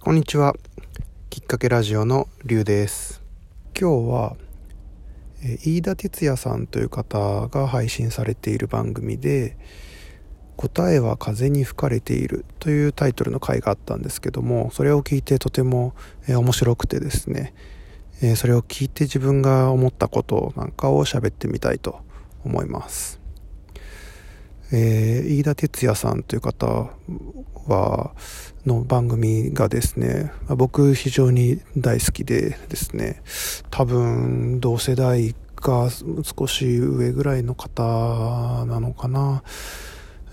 こんにちは。きっかけラジオのりゅうです。今日は、え飯田哲也さんという方が配信されている番組で、答えは風に吹かれているというタイトルの回があったんですけども、それを聞いてとても、え面白くてですね、えそれを聞いて自分が思ったことなんかを喋ってみたいと思います。えー、飯田哲也さんという方はの番組がですね僕非常に大好きでですね多分同世代か少し上ぐらいの方なのかな、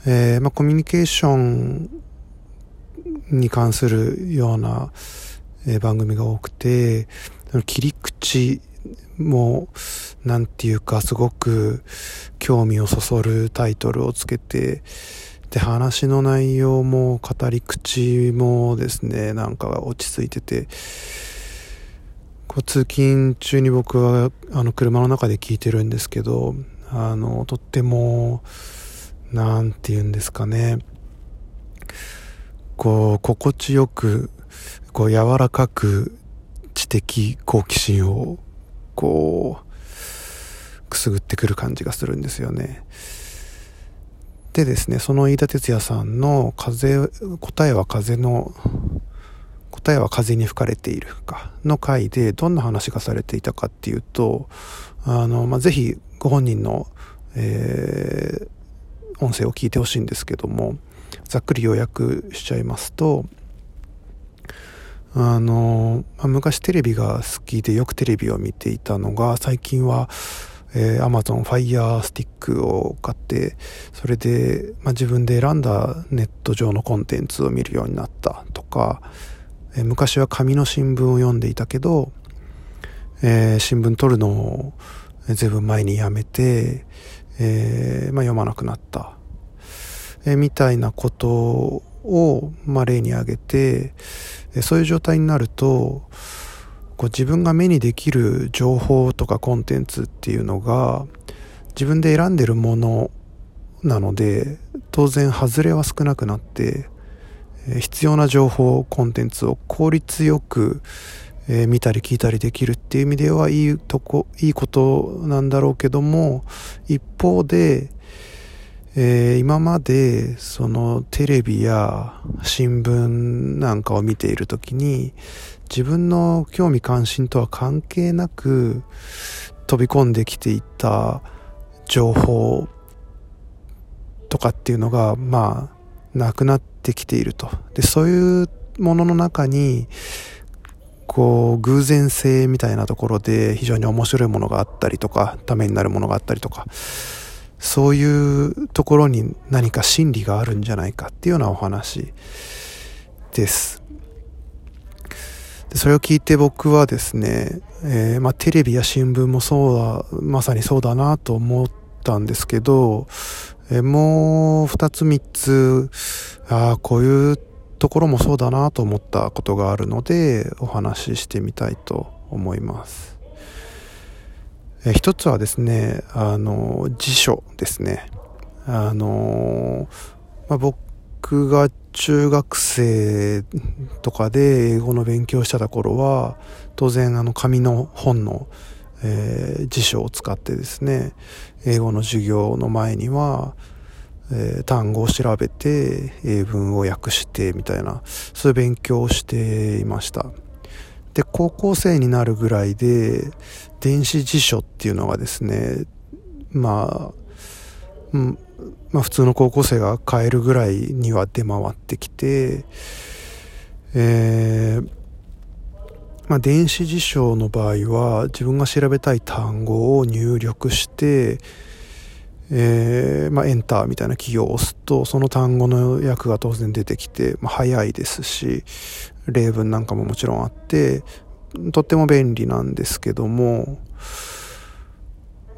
えー、まあ、コミュニケーションに関するような、え、番組が多くて切り口もなんていうかすごく興味をそそるタイトルをつけてで話の内容も語り口もですねなんか落ち着いててこう通勤中に僕はあの車の中で聞いてるんですけどあのとってもなんて言うんですかねこう心地よくこう柔らかく知的好奇心をこうくすぐってくる感じがするんですよね。でですねその飯田哲也さんの風答えは風の答えは風に吹かれているかの回でどんな話がされていたかっていうとあの、まあ、ぜひご本人の、えー、音声を聞いてほしいんですけどもざっくり要約しちゃいますとあの、昔テレビが好きでよくテレビを見ていたのが、最近は、えー、Amazon Fire Stick を買って、それで、まあ、自分で選んだネット上のコンテンツを見るようになったとか、えー、昔は紙の新聞を読んでいたけど、えー、新聞取るのを随分前にやめて、えーまあ、読まなくなった、え、みたいなことを、まあ、例に挙げて、そういう状態になると、こう自分が目にできる情報とかコンテンツっていうのが自分で選んでるものなので当然外れは少なくなって必要な情報コンテンツを効率よく見たり聞いたりできるっていう意味ではいいとこいいことなんだろうけども一方でえー、今までそのテレビや新聞なんかを見ている時に自分の興味関心とは関係なく飛び込んできていた情報とかっていうのがまあなくなってきていると。でそういうものの中にこう偶然性みたいなところで非常に面白いものがあったりとかためになるものがあったりとかそういうところに何か真理があるんじゃないかっていうようなお話です。でそれを聞いて僕はですね、えー、まあ、テレビや新聞もそうだ、まさにそうだなと思ったんですけど、えー、もう二つ三つ、ああ、こういうところもそうだなと思ったことがあるので、お話ししてみたいと思います。え一つはですね、あの、辞書ですね。あの、まあ、僕が中学生とかで英語の勉強してた頃は、当然あの紙の本の、えー、辞書を使ってですね、英語の授業の前には、えー、単語を調べて英文を訳してみたいなそういう勉強をしていましたで高校生になるぐらいで電子辞書っていうのがですね、まあ、うん、まあ普通の高校生が買えるぐらいには出回ってきて、えー、まあ電子辞書の場合は自分が調べたい単語を入力して、えー、まあ、エンターみたいな企業を押すと、その単語の訳が当然出てきて、まあ、早いですし、例文なんかももちろんあって、とっても便利なんですけども、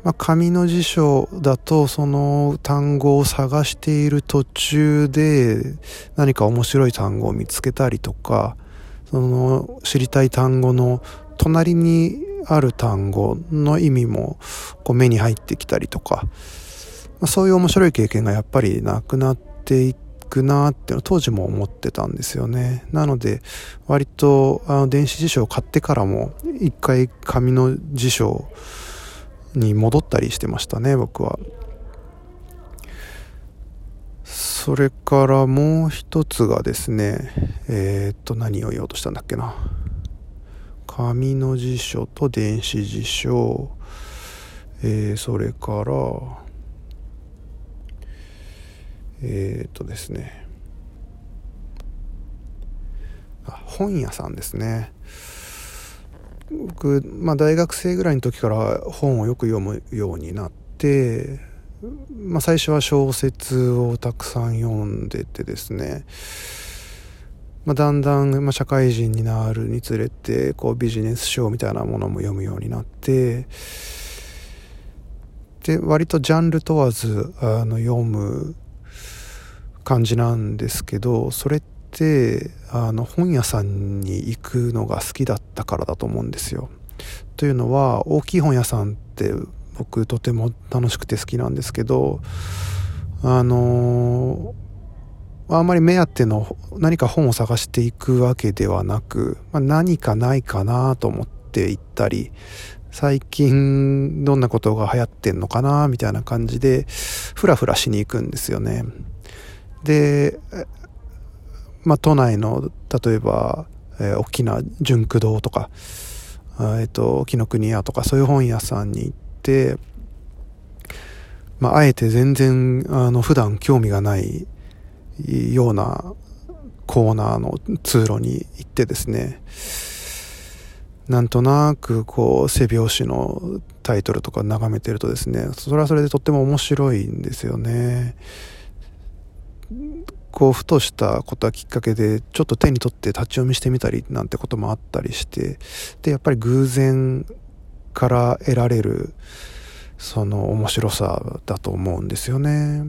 まあ、紙の辞書だとその単語を探している途中で何か面白い単語を見つけたりとかその知りたい単語の隣にある単語の意味もこう目に入ってきたりとか、まあ、そういう面白い経験がやっぱりなくなってくなっての当時も思ってたんですよね。なので割とあの電子辞書を買ってからも一回紙の辞書に戻ったりしてましたね僕は。それからもう一つがですねえー、っと何を言おうとしたんだっけな。紙の辞書と電子辞書。えー、それからえー、っとですね。あ本屋さんですね。僕、まあ、大学生ぐらいの時から本をよく読むようになって、まあ、最初は小説をたくさん読んでてですね、まあ、だんだん、まあ、社会人になるにつれてこうビジネス書みたいなものも読むようになってで割とジャンル問わずあの読む感じなんですけどそれってあの本屋さんに行くのが好きだったからだと思うんですよ。というのは大きい本屋さんって僕とても楽しくて好きなんですけどあのあんまり目当ての何か本を探していくわけではなく、まあ、何かないかなと思って行ったり最近どんなことが流行ってんのかなみたいな感じでふらふらしに行くんですよね。で、まあ、都内の例えば、えー、大きな純駆堂とか、えっ、と紀ノ国屋とかそういう本屋さんに行って、まあ、あえて全然あの普段興味がないようなコーナーの通路に行ってですねなんとなくこう背拍子のタイトルとか眺めてるとですねそれはそれでとっても面白いんですよね。こうふとしたことはきっかけでちょっと手に取って立ち読みしてみたりなんてこともあったりしてでやっぱり偶然から得られるその面白さだと思うんですよね。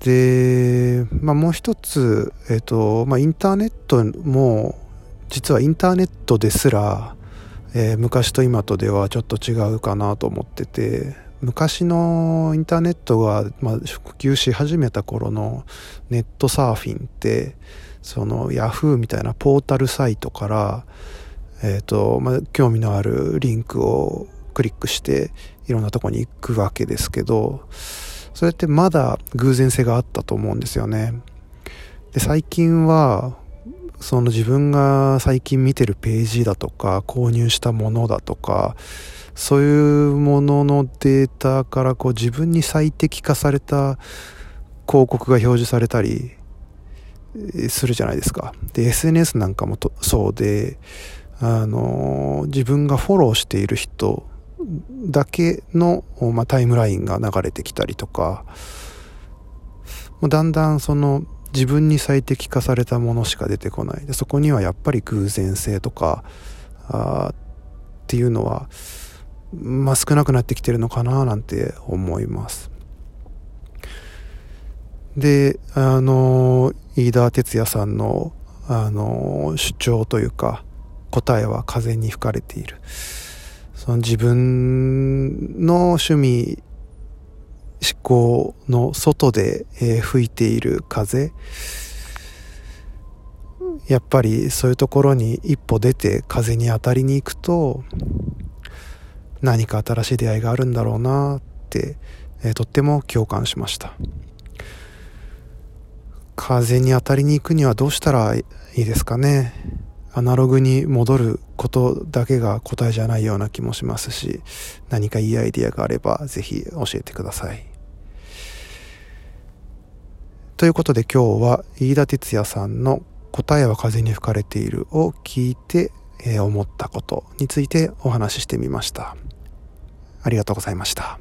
で、まあ、もう一つ、えっ、とまあ、インターネットも実はインターネットですら、えー、昔と今とではちょっと違うかなと思ってて昔のインターネットが、まあ、普及し始めた頃のネットサーフィンってそのヤフーみたいなポータルサイトから、えーとまあ、興味のあるリンクをクリックしていろんなとこに行くわけですけどそれってまだ偶然性があったと思うんですよね。で最近はその自分が最近見てるページだとか購入したものだとかそういうもののデータからこう自分に最適化された広告が表示されたりするじゃないですか。で SNS なんかもそうであの自分がフォローしている人だけの、まあ、タイムラインが流れてきたりとかだんだんその自分に最適化されたものしか出てこないでそこにはやっぱり偶然性とかあっていうのは、まあ、少なくなってきてるのかななんて思います。であの飯田哲也さんのあの主張というか答えは風に吹かれている。その自分の趣味思考の外で、えー、吹いている風。やっぱりそういうところに一歩出て風に当たりに行くと何か新しい出会いがあるんだろうなって、えー、とっても共感しました。風に当たりに行くにはどうしたらいいですかね。アナログに戻ることだけが答えじゃないような気もしますし何かいいアイディアがあればぜひ教えてください。ということで今日は飯田哲也さんの答えは風に吹かれているを聞いて、え、思ったことについてお話ししてみました。ありがとうございました。